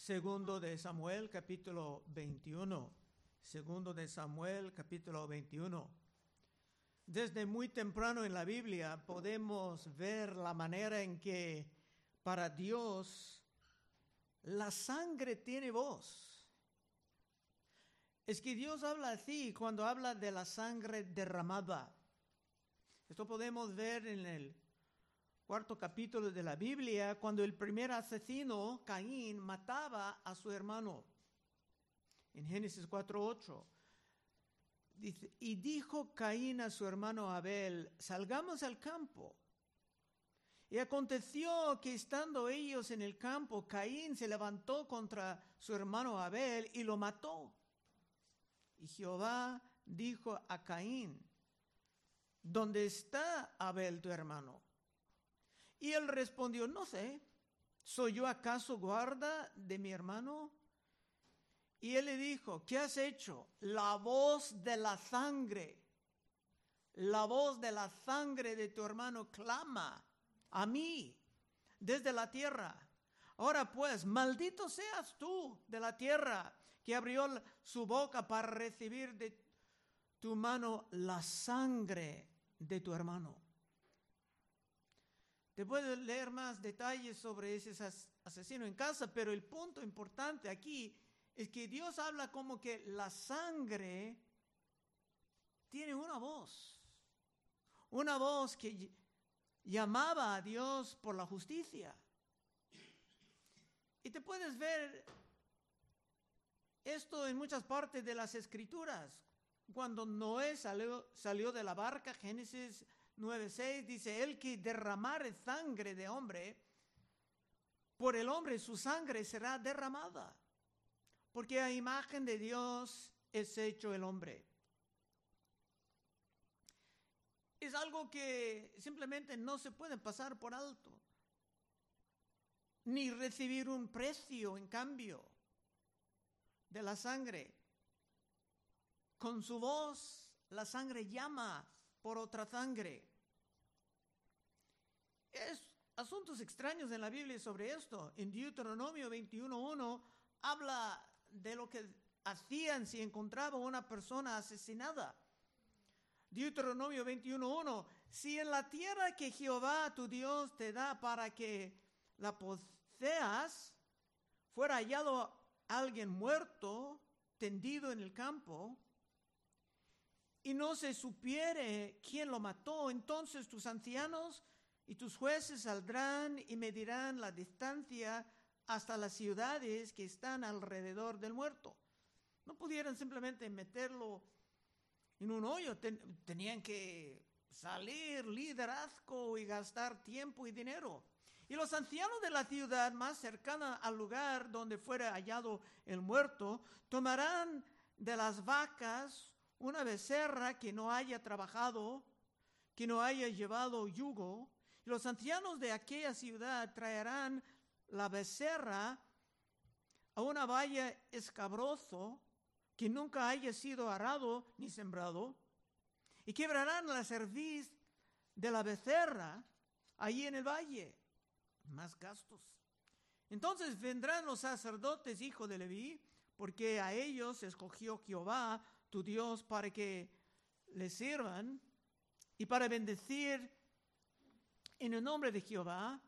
Segundo de Samuel, capítulo 21. Segundo de Samuel, capítulo 21. Desde muy temprano en la Biblia podemos ver la manera en que para Dios la sangre tiene voz. Es que Dios habla así cuando habla de la sangre derramada. Esto podemos ver en el cuarto capítulo de la Biblia, cuando el primer asesino, Caín, mataba a su hermano. En Génesis 4.8. Dice, y dijo Caín a su hermano Abel, salgamos al campo. Y aconteció que estando ellos en el campo, Caín se levantó contra su hermano Abel y lo mató. Y Jehová dijo a Caín, ¿dónde está Abel tu hermano? Y él respondió, no sé, ¿soy yo acaso guarda de mi hermano? Y él le dijo, ¿qué has hecho? La voz de la sangre, la voz de la sangre de tu hermano clama a mí desde la tierra. Ahora pues, maldito seas tú de la tierra que abrió su boca para recibir de tu mano la sangre de tu hermano. Te puedo leer más detalles sobre ese asesino en casa, pero el punto importante aquí es que Dios habla como que la sangre tiene una voz, una voz que llamaba a Dios por la justicia. Y te puedes ver esto en muchas partes de las escrituras. Cuando Noé salió, salió de la barca, Génesis 9:6 dice, el que derramare sangre de hombre, por el hombre su sangre será derramada, porque a imagen de Dios es hecho el hombre. Es algo que simplemente no se puede pasar por alto, ni recibir un precio en cambio de la sangre. Con su voz, la sangre llama por otra sangre. Es asuntos extraños en la Biblia sobre esto. En Deuteronomio 21.1 habla de lo que hacían si encontraba una persona asesinada. Deuteronomio 21.1, si en la tierra que Jehová tu Dios te da para que la poseas, fuera hallado alguien muerto, tendido en el campo, y no se supiere quién lo mató, entonces tus ancianos y tus jueces saldrán y medirán la distancia hasta las ciudades que están alrededor del muerto. No pudieran simplemente meterlo en un hoyo, tenían que salir, liderazgo y gastar tiempo y dinero. Y los ancianos de la ciudad más cercana al lugar donde fuera hallado el muerto tomarán de las vacas una becerra que no haya trabajado, que no haya llevado yugo, los ancianos de aquella ciudad traerán la becerra a una valla escabroso que nunca haya sido arado ni sembrado, y quebrarán la cerviz de la becerra allí en el valle. Más gastos. Entonces vendrán los sacerdotes, hijo de Leví, porque a ellos escogió Jehová tu Dios para que le sirvan y para bendecir en el nombre de Jehová.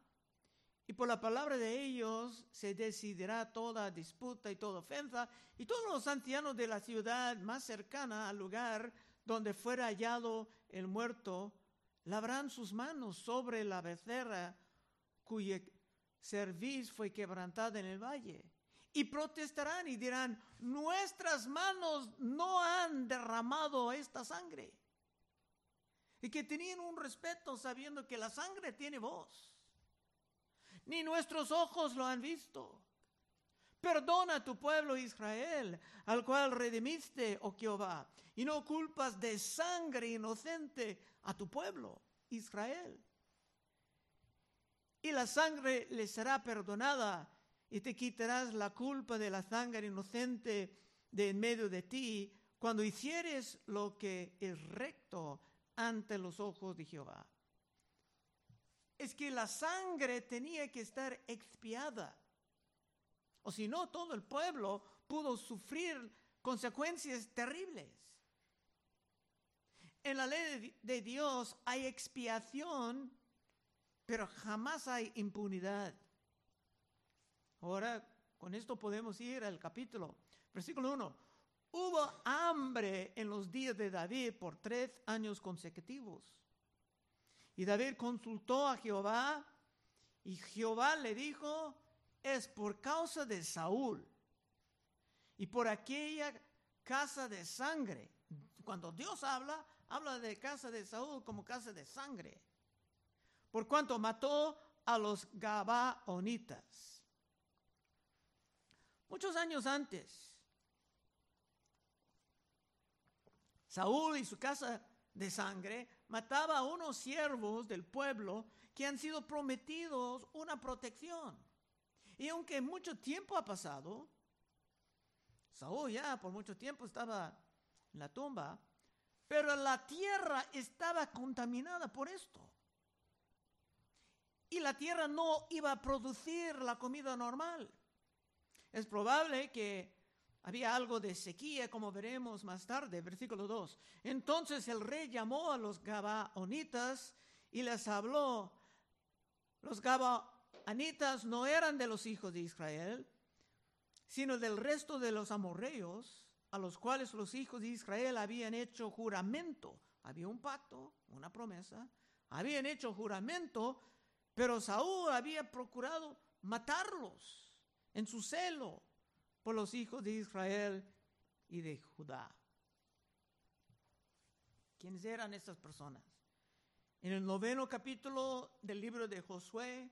Y por la palabra de ellos se decidirá toda disputa y toda ofensa. Y todos los ancianos de la ciudad más cercana al lugar donde fuera hallado el muerto, labrán sus manos sobre la becerra cuya cerviz fue quebrantada en el valle y protestarán y dirán, nuestras manos no han derramado esta sangre. Y que tenían un respeto sabiendo que la sangre tiene voz. Ni nuestros ojos lo han visto. Perdona a tu pueblo Israel, al cual redimiste, oh Jehová, y no culpas de sangre inocente a tu pueblo Israel. Y la sangre le será perdonada y te quitarás la culpa de la sangre inocente de en medio de ti cuando hicieres lo que es recto ante los ojos de Jehová. Es que la sangre tenía que estar expiada. O si no, todo el pueblo pudo sufrir consecuencias terribles. En la ley de Dios hay expiación, pero jamás hay impunidad. Ahora, con esto podemos ir al capítulo. Versículo 1. Hubo hambre en los días de David por tres años consecutivos. Y David consultó a Jehová y Jehová le dijo, es por causa de Saúl y por aquella casa de sangre. Cuando Dios habla, habla de casa de Saúl como casa de sangre. Por cuanto mató a los Gabaonitas. Muchos años antes, Saúl y su casa de sangre mataba a unos siervos del pueblo que han sido prometidos una protección. Y aunque mucho tiempo ha pasado, Saúl ya por mucho tiempo estaba en la tumba, pero la tierra estaba contaminada por esto. Y la tierra no iba a producir la comida normal. Es probable que había algo de sequía, como veremos más tarde, versículo 2. Entonces el rey llamó a los Gabaonitas y les habló. Los Gabaonitas no eran de los hijos de Israel, sino del resto de los amorreos, a los cuales los hijos de Israel habían hecho juramento. Había un pacto, una promesa, habían hecho juramento, pero Saúl había procurado matarlos en su celo por los hijos de Israel y de Judá. ¿Quiénes eran estas personas? En el noveno capítulo del libro de Josué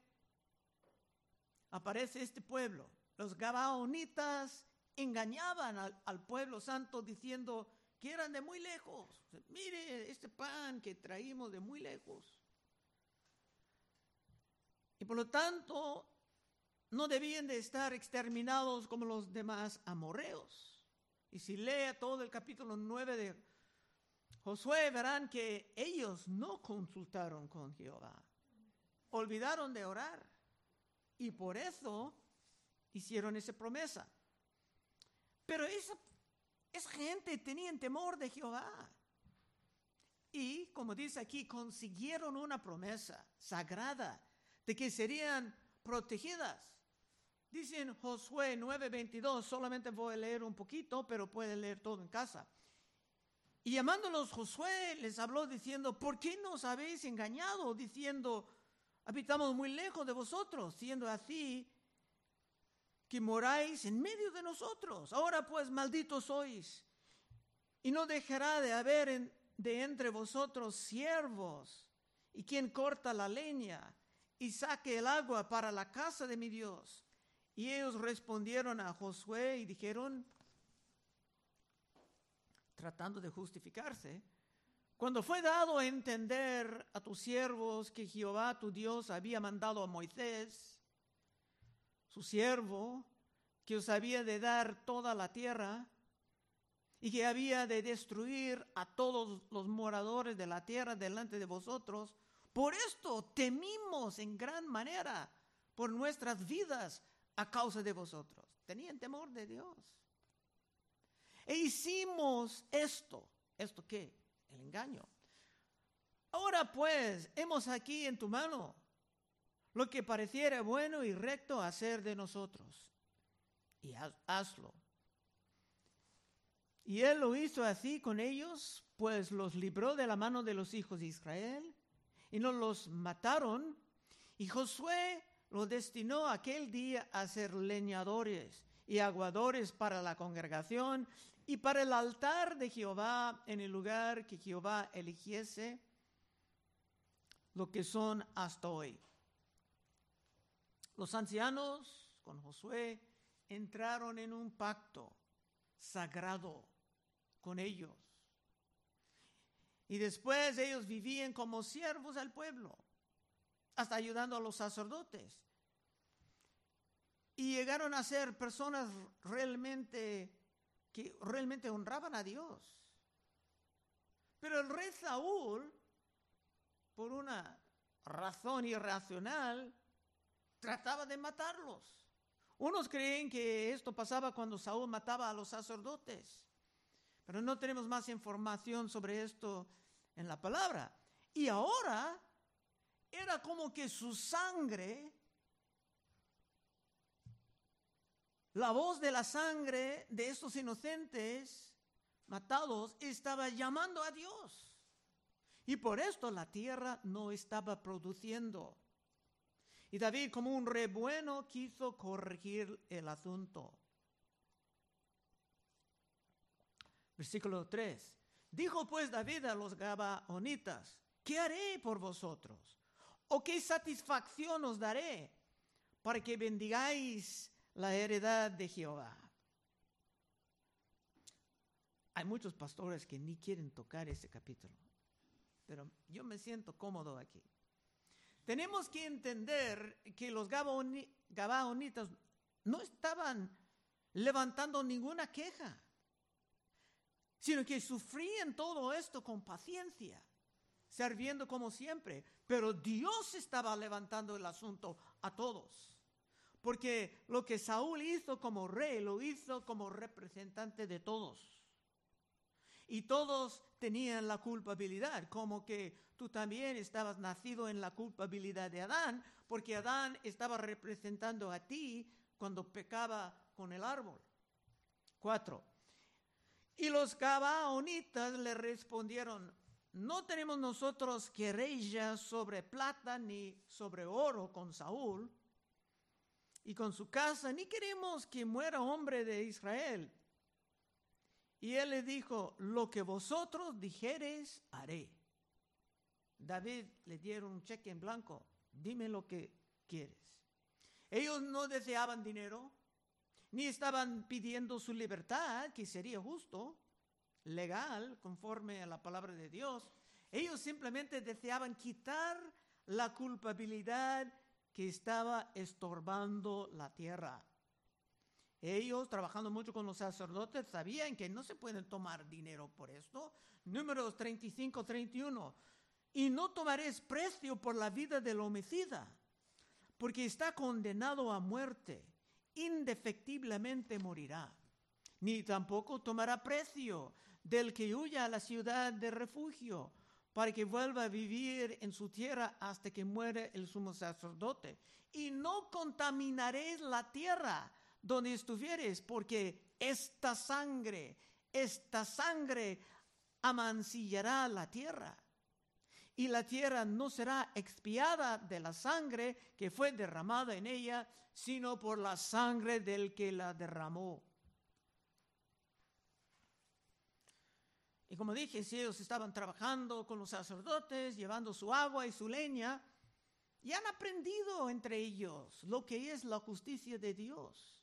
aparece este pueblo los Gabaonitas engañaban al, pueblo santo diciendo que eran de muy lejos. Mire este pan que traímos de muy lejos. Y por lo tanto, no debían de estar exterminados como los demás amorreos. Y si lea todo el capítulo 9 de Josué, verán que ellos no consultaron con Jehová. Olvidaron de orar. Y por eso hicieron esa promesa. Pero esa, esa gente tenía temor de Jehová. Y, como dice aquí, consiguieron una promesa sagrada de que serían protegidas. Dice en Josué 9:22, solamente voy a leer un poquito, pero puede leer todo en casa. Y llamándolos Josué les habló diciendo, ¿por qué nos habéis engañado? Diciendo, habitamos muy lejos de vosotros, siendo así que moráis en medio de nosotros. Ahora pues malditos sois, y no dejará de haber de entre vosotros siervos, y quien corta la leña y saque el agua para la casa de mi Dios. Y ellos respondieron a Josué y dijeron, tratando de justificarse, cuando fue dado a entender a tus siervos que Jehová tu Dios había mandado a Moisés, su siervo, que os había de dar toda la tierra y que había de destruir a todos los moradores de la tierra delante de vosotros. Por esto temimos en gran manera por nuestras vidas a causa de vosotros. Tenían temor de Dios. E hicimos esto. ¿Esto qué? El engaño. Ahora pues, hemos aquí en tu mano lo que pareciera bueno y recto hacer de nosotros. Y hazlo. Y él lo hizo así con ellos, pues los libró de la mano de los hijos de Israel y no los mataron. Y Josué lo destinó aquel día a ser leñadores y aguadores para la congregación y para el altar de Jehová en el lugar que Jehová eligiese, lo que son hasta hoy. Los ancianos con Josué entraron en un pacto sagrado con ellos. Y después ellos vivían como siervos al pueblo, ayudando a los sacerdotes. Y llegaron a ser personas realmente que realmente honraban a Dios. Pero el rey Saúl, por una razón irracional, trataba de matarlos. Unos creen que esto pasaba cuando Saúl mataba a los sacerdotes, pero no tenemos más información sobre esto en la palabra. Y ahora era como que su sangre, la voz de la sangre de estos inocentes matados estaba llamando a Dios. Y por esto la tierra no estaba produciendo. Y David, como un rey bueno, quiso corregir el asunto. Versículo 3. Dijo pues David a los Gabaonitas, ¿qué haré por vosotros? ¿O qué satisfacción os daré para que bendigáis la heredad de Jehová? Hay muchos pastores que ni quieren tocar ese capítulo, pero yo me siento cómodo aquí. Tenemos que entender que los Gabaonitas no estaban levantando ninguna queja, sino que sufrían todo esto con paciencia, sirviendo como siempre. Pero Dios estaba levantando el asunto a todos. Porque lo que Saúl hizo como rey, lo hizo como representante de todos. Y todos tenían la culpabilidad, como que tú también estabas nacido en la culpabilidad de Adán, porque Adán estaba representando a ti cuando pecaba con el árbol. Cuatro. Y los gabaonitas le respondieron, no tenemos nosotros querella sobre plata ni sobre oro con Saúl y con su casa, ni queremos que muera hombre de Israel. Y él le dijo, lo que vosotros dijereis, haré. David le dieron un cheque en blanco, dime lo que quieres. Ellos no deseaban dinero, ni estaban pidiendo su libertad, que sería justo, legal, conforme a la palabra de Dios. Ellos simplemente deseaban quitar la culpabilidad que estaba estorbando la tierra. Ellos, trabajando mucho con los sacerdotes, sabían que no se pueden tomar dinero por esto. Números 35, 31 y no tomaréis precio por la vida del homicida, porque está condenado a muerte, indefectiblemente morirá. Ni tampoco tomará precio del que huya a la ciudad de refugio, para que vuelva a vivir en su tierra hasta que muere el sumo sacerdote. Y no contaminaréis la tierra donde estuvieres, porque esta sangre, esta sangre amancillará la tierra y la tierra no será expiada de la sangre que fue derramada en ella, sino por la sangre del que la derramó. Y como dije, si ellos estaban trabajando con los sacerdotes, llevando su agua y su leña, y han aprendido entre ellos lo que es la justicia de Dios.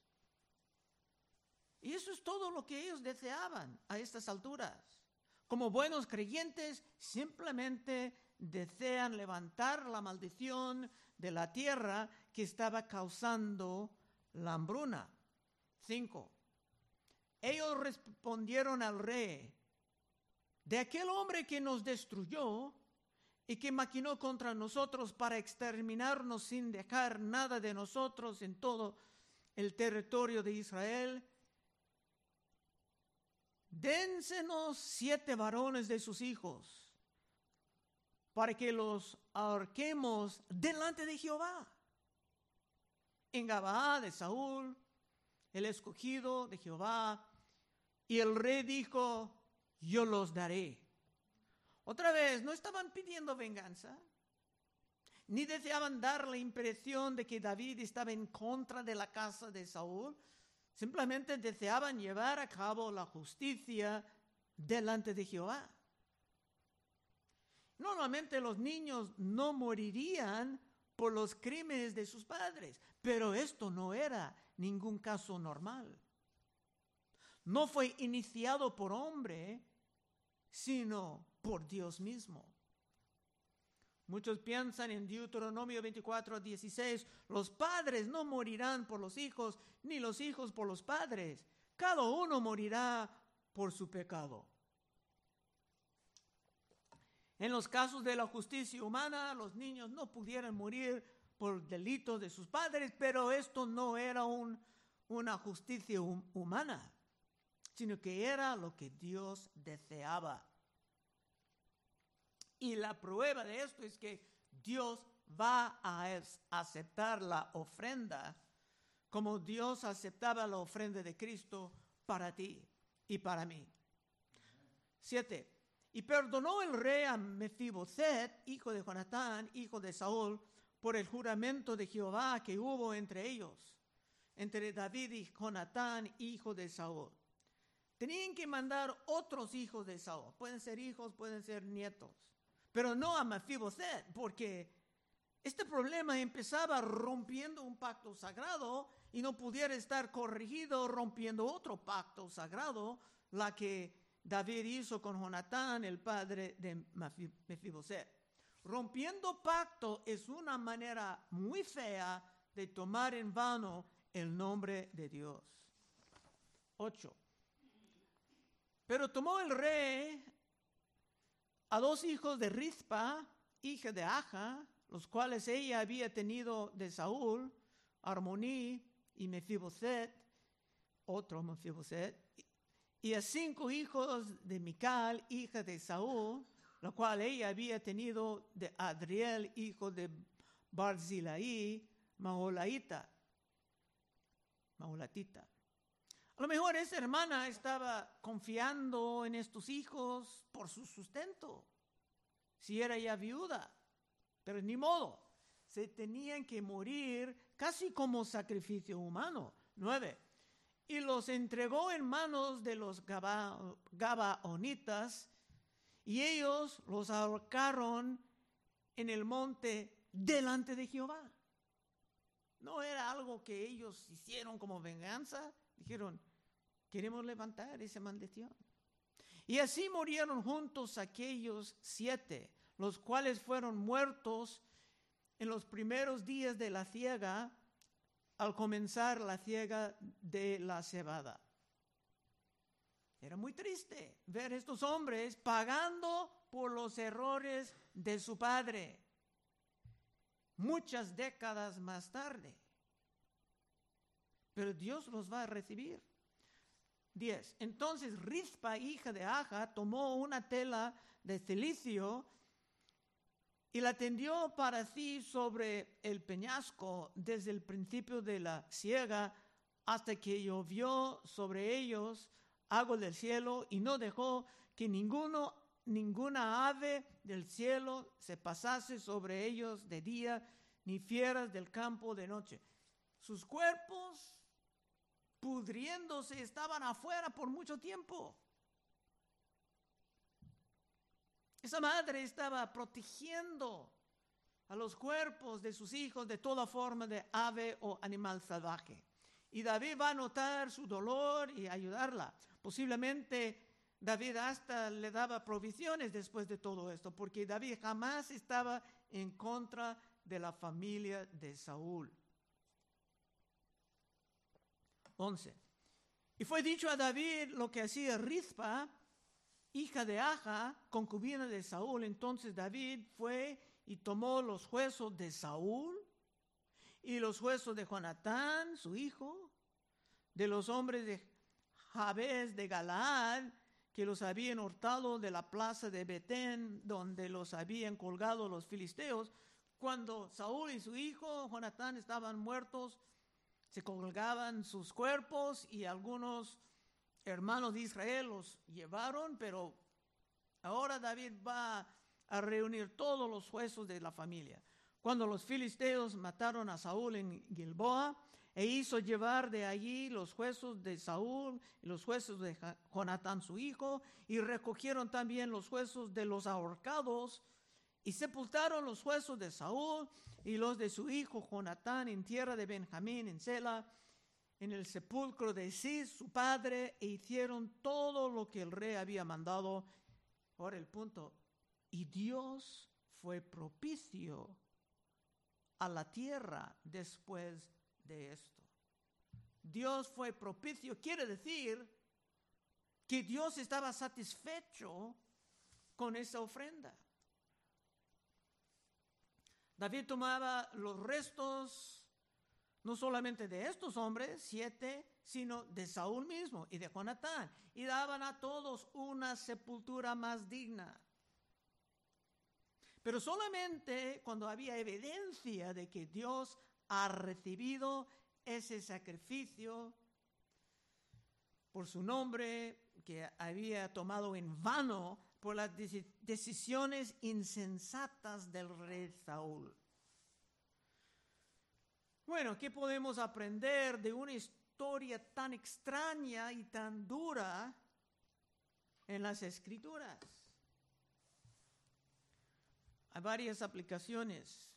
Y eso es todo lo que ellos deseaban a estas alturas. Como buenos creyentes, simplemente desean levantar la maldición de la tierra que estaba causando la hambruna. Cinco. Ellos respondieron al rey, de aquel hombre que nos destruyó y que maquinó contra nosotros para exterminarnos sin dejar nada de nosotros en todo el territorio de Israel, dénsenos siete varones de sus hijos para que los ahorquemos delante de Jehová. En Gabaa de Saúl, el escogido de Jehová, y el rey dijo, yo los daré. Otra vez, no estaban pidiendo venganza, ni deseaban dar la impresión de que David estaba en contra de la casa de Saúl, simplemente deseaban llevar a cabo la justicia delante de Jehová. Normalmente los niños no morirían por los crímenes de sus padres, pero esto no era ningún caso normal. No fue iniciado por hombre, sino por Dios mismo. Muchos piensan en Deuteronomio 24 16, los padres no morirán por los hijos, ni los hijos por los padres. Cada uno morirá por su pecado. En los casos de la justicia humana, los niños no pudieran morir por delitos de sus padres, pero esto no era un, una justicia humana, sino que era lo que Dios deseaba. Y la prueba de esto es que Dios va a aceptar la ofrenda como Dios aceptaba la ofrenda de Cristo para ti y para mí. Siete. Y perdonó el rey a Mefiboset, hijo de Jonatán, hijo de Saúl, por el juramento de Jehová que hubo entre ellos, entre David y Jonatán, hijo de Saúl. Tenían que mandar otros hijos de Saúl. Pueden ser hijos, pueden ser nietos. Pero no a Mefiboset, porque este problema empezaba rompiendo un pacto sagrado y no pudiera estar corregido rompiendo otro pacto sagrado, la que David hizo con Jonatán, el padre de Mefiboset. Rompiendo pacto es una manera muy fea de tomar en vano el nombre de Dios. 8. Pero tomó el rey a dos hijos de Rizpa, hija de Aja, los cuales ella había tenido de Saúl, Armoní y Mefiboset, otro Mefiboset, y a cinco hijos de Mical, hija de Saúl, la cual ella había tenido de Adriel, hijo de Barzilai, Maholaita. Maholatita. A lo mejor esa hermana estaba confiando en estos hijos por su sustento, si era ya viuda, pero ni modo, se tenían que morir casi como sacrificio humano. Nueve. Y los entregó en manos de los Gabaonitas, y ellos los ahorcaron en el monte delante de Jehová. No era algo que ellos hicieron como venganza. Dijeron, queremos levantar esa maldición. Y así murieron juntos aquellos siete, los cuales fueron muertos en los primeros días de la ciega, al comenzar la ciega de la cebada. Era muy triste ver estos hombres pagando por los errores de su padre muchas décadas más tarde. Pero Dios los va a recibir. 10. Entonces Rispa, hija de Aja, tomó una tela de cilicio y la tendió para sí sobre el peñasco desde el principio de la siega hasta que llovió sobre ellos agua del cielo y no dejó que ninguno, ninguna ave del cielo se pasase sobre ellos de día, ni fieras del campo de noche. Sus cuerpos pudriéndose estaban afuera por mucho tiempo. Esa madre estaba protegiendo a los cuerpos de sus hijos de toda forma de ave o animal salvaje. Y David va a notar su dolor y ayudarla. Posiblemente David hasta le daba provisiones después de todo esto, porque David jamás estaba en contra de la familia de Saúl. 11. Y fue dicho a David lo que hacía Rizpa, hija de Aja, concubina de Saúl. Entonces David fue y tomó los huesos de Saúl y los huesos de Jonatán, su hijo, de los hombres de Jabez de Galaad, que los habían hurtado de la plaza de Betén, donde los habían colgado los filisteos. Cuando Saúl y su hijo Jonatán estaban muertos, se colgaban sus cuerpos y algunos hermanos de Israel los llevaron, pero ahora David va a reunir todos los huesos de la familia. Cuando los filisteos mataron a Saúl en Gilboa, e hizo llevar de allí los huesos de Saúl y los huesos de Jonatán su hijo, y recogieron también los huesos de los ahorcados, y sepultaron los huesos de Saúl y los de su hijo Jonatán en tierra de Benjamín, en Sela, en el sepulcro de Cis, su padre, e hicieron todo lo que el rey había mandado. Ahora el punto, y Dios fue propicio a la tierra después de esto. Dios fue propicio, quiere decir que Dios estaba satisfecho con esa ofrenda. David tomaba los restos no solamente de estos hombres, siete, sino de Saúl mismo y de Jonatán, y daban a todos una sepultura más digna. Pero solamente cuando había evidencia de que Dios ha recibido ese sacrificio por su nombre que había tomado en vano por las decisiones insensatas del rey Saúl. Bueno, ¿qué podemos aprender de una historia tan extraña y tan dura en las escrituras? Hay varias aplicaciones.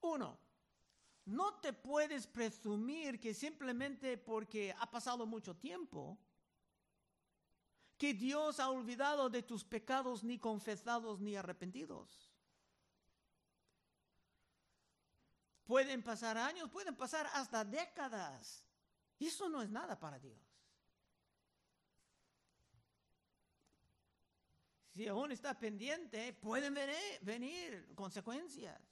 Uno, no te puedes presumir que simplemente porque ha pasado mucho tiempo, que Dios ha olvidado de tus pecados ni confesados ni arrepentidos. Pueden pasar años, pueden pasar hasta décadas. Eso no es nada para Dios. Si aún está pendiente, pueden venir, consecuencias.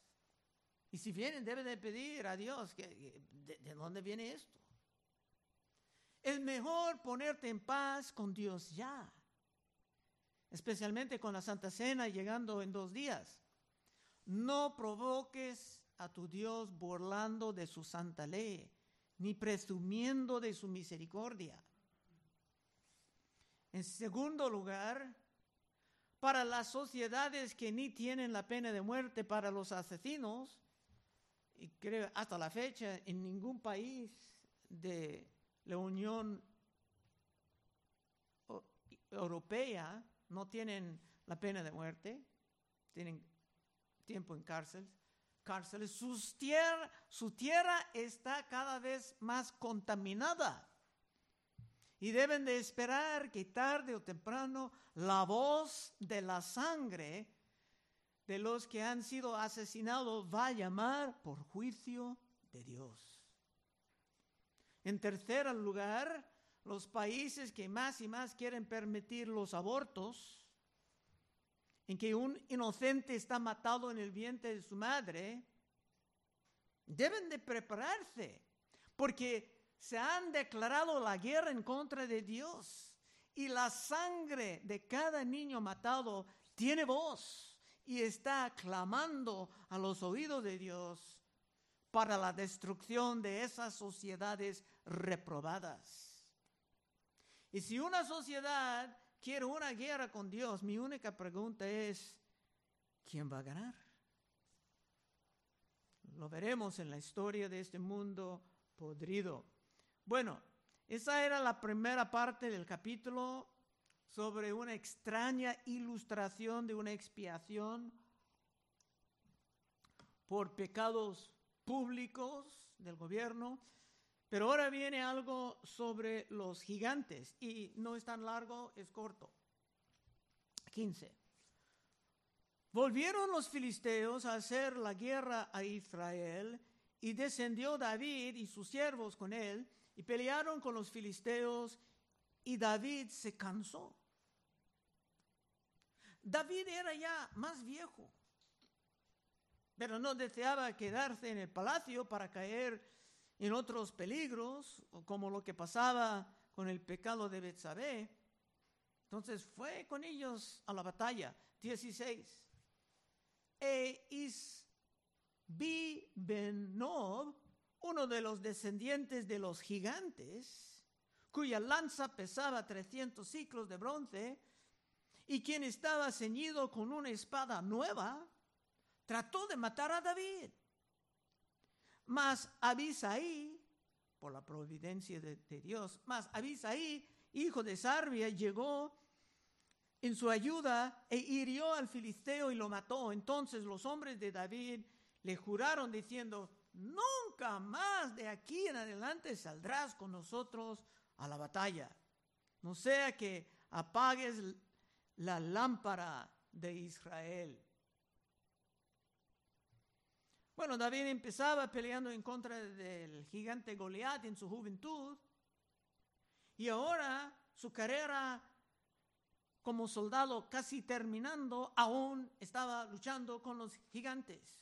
Y si vienen, debe de pedir a Dios que, de, de dónde viene esto. Es mejor ponerte en paz con Dios ya, especialmente con la Santa Cena llegando en dos días. No provoques a tu Dios burlando de su santa ley, ni presumiendo de su misericordia. En segundo lugar, para las sociedades que ni tienen la pena de muerte para los asesinos, y creo hasta la fecha en ningún país de la Unión Europea no tienen la pena de muerte, tienen tiempo en cárcel, cárceles, tierra, su tierra está cada vez más contaminada. Y deben de esperar que tarde o temprano la voz de la sangre de los que han sido asesinados va a llamar por juicio de Dios. En tercer lugar, los países que más y más quieren permitir los abortos en que un inocente está matado en el vientre de su madre, deben de prepararse, porque se han declarado la guerra en contra de Dios y la sangre de cada niño matado tiene voz y está clamando a los oídos de Dios para la destrucción de esas sociedades reprobadas. Y si una sociedad quiero una guerra con Dios, mi única pregunta es, ¿quién va a ganar? Lo veremos en la historia de este mundo podrido. Bueno, esa era la primera parte del capítulo sobre una extraña ilustración de una expiación por pecados públicos del gobierno pero ahora viene algo sobre los gigantes y no es tan largo, es corto. 15. Volvieron los filisteos a hacer la guerra a Israel y descendió David y sus siervos con él y pelearon con los filisteos y David se cansó. David era ya más viejo, pero no deseaba quedarse en el palacio para caer en otros peligros, como lo que pasaba con el pecado de Betsabé. Entonces fue con ellos a la batalla. 16. E Isbi Ben Nob, uno de los descendientes de los gigantes, cuya lanza pesaba 300 ciclos de bronce, y quien estaba ceñido con una espada nueva, trató de matar a David. Mas Abisaí, por la providencia de, Dios, mas Abisaí, hijo de Sarbia, llegó en su ayuda e hirió al filisteo y lo mató. Entonces los hombres de David le juraron diciendo, nunca más de aquí en adelante saldrás con nosotros a la batalla. No sea que apagues la lámpara de Israel. Bueno, David empezaba peleando en contra del gigante Goliat en su juventud y ahora su carrera como soldado casi terminando, aún estaba luchando con los gigantes.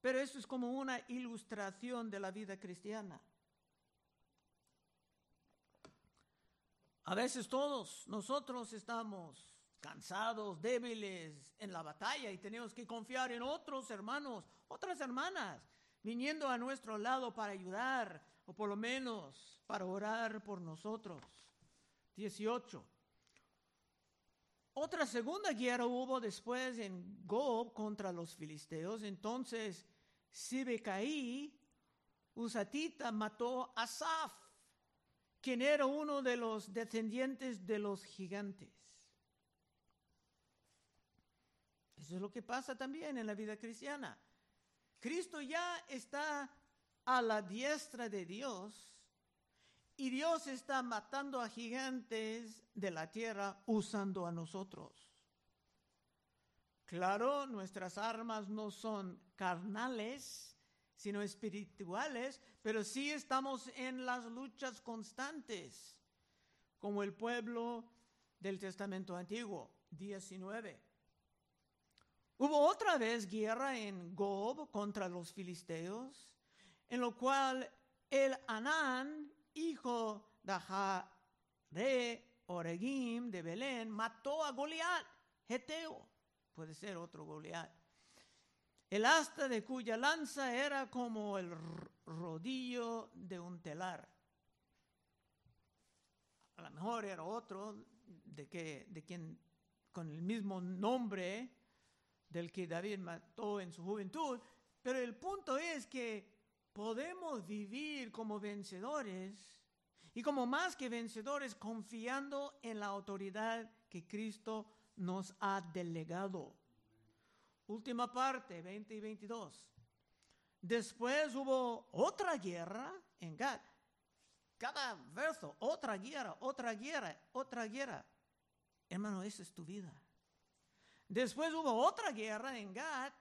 Pero esto es como una ilustración de la vida cristiana. A veces todos nosotros estamos cansados, débiles en la batalla y tenemos que confiar en otros hermanos, otras hermanas, viniendo a nuestro lado para ayudar o por lo menos para orar por nosotros. 18. Otra segunda guerra hubo después en Gob contra los filisteos. Entonces Sibecaí, Usatita, mató a Saf, quien era uno de los descendientes de los gigantes. Eso es lo que pasa también en la vida cristiana. Cristo ya está a la diestra de Dios y Dios está matando a gigantes de la tierra usando a nosotros. Claro, nuestras armas no son carnales, sino espirituales, pero sí estamos en las luchas constantes, como el pueblo del Testamento Antiguo, 19. Hubo otra vez guerra en Gob contra los filisteos, en lo cual el Anán, hijo de Oregim de Belén, mató a Goliat, Geteo, puede ser otro Goliat. El asta de cuya lanza era como el rodillo de un telar. A lo mejor era otro de, que, de quien con el mismo nombre del que David mató en su juventud, pero el punto es que podemos vivir como vencedores y como más que vencedores confiando en la autoridad que Cristo nos ha delegado. Última parte, 20 y 22. Después hubo otra guerra en Gad. Cada verso, otra guerra, otra guerra, otra guerra. Hermano, esa es tu vida. Después hubo otra guerra en Gat,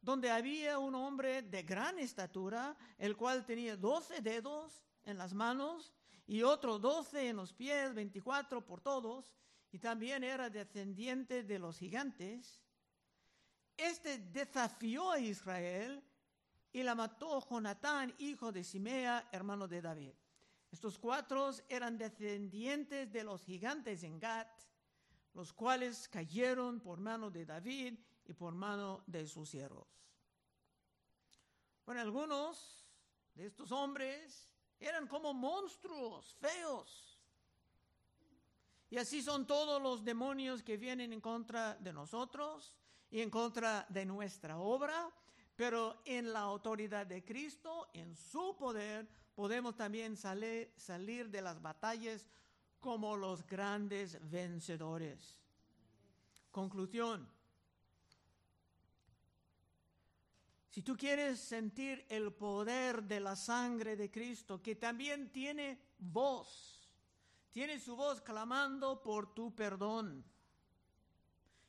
donde había un hombre de gran estatura, el cual tenía doce dedos en las manos y otro doce en los pies, veinticuatro por todos, y también era descendiente de los gigantes. Este desafió a Israel y la mató Jonatán, hijo de Simea, hermano de David. Estos cuatro eran descendientes de los gigantes en Gat los cuales cayeron por mano de David y por mano de sus siervos. Bueno, algunos de estos hombres eran como monstruos feos. Y así son todos los demonios que vienen en contra de nosotros y en contra de nuestra obra, pero en la autoridad de Cristo, en su poder, podemos también salir, de las batallas como los grandes vencedores. Conclusión. Si tú quieres sentir el poder de la sangre de Cristo, que también tiene voz, tiene su voz clamando por tu perdón.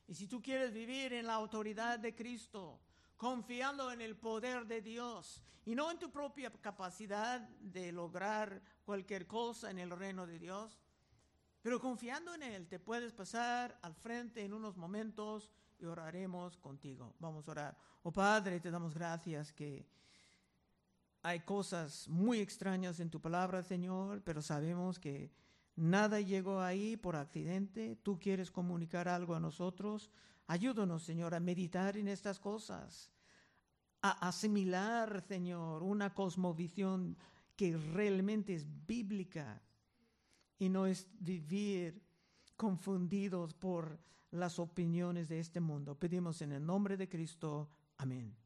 Y si tú quieres vivir en la autoridad de Cristo, confiando en el poder de Dios y no en tu propia capacidad de lograr cualquier cosa en el reino de Dios, pero confiando en Él, te puedes pasar al frente en unos momentos y oraremos contigo. Vamos a orar. Oh Padre, te damos gracias que hay cosas muy extrañas en tu palabra, Señor, pero sabemos que nada llegó ahí por accidente. Tú quieres comunicar algo a nosotros. Ayúdanos, Señor, a meditar en estas cosas, a asimilar, Señor, una cosmovisión que realmente es bíblica y no es vivir confundidos por las opiniones de este mundo. Pedimos en el nombre de Cristo. Amén.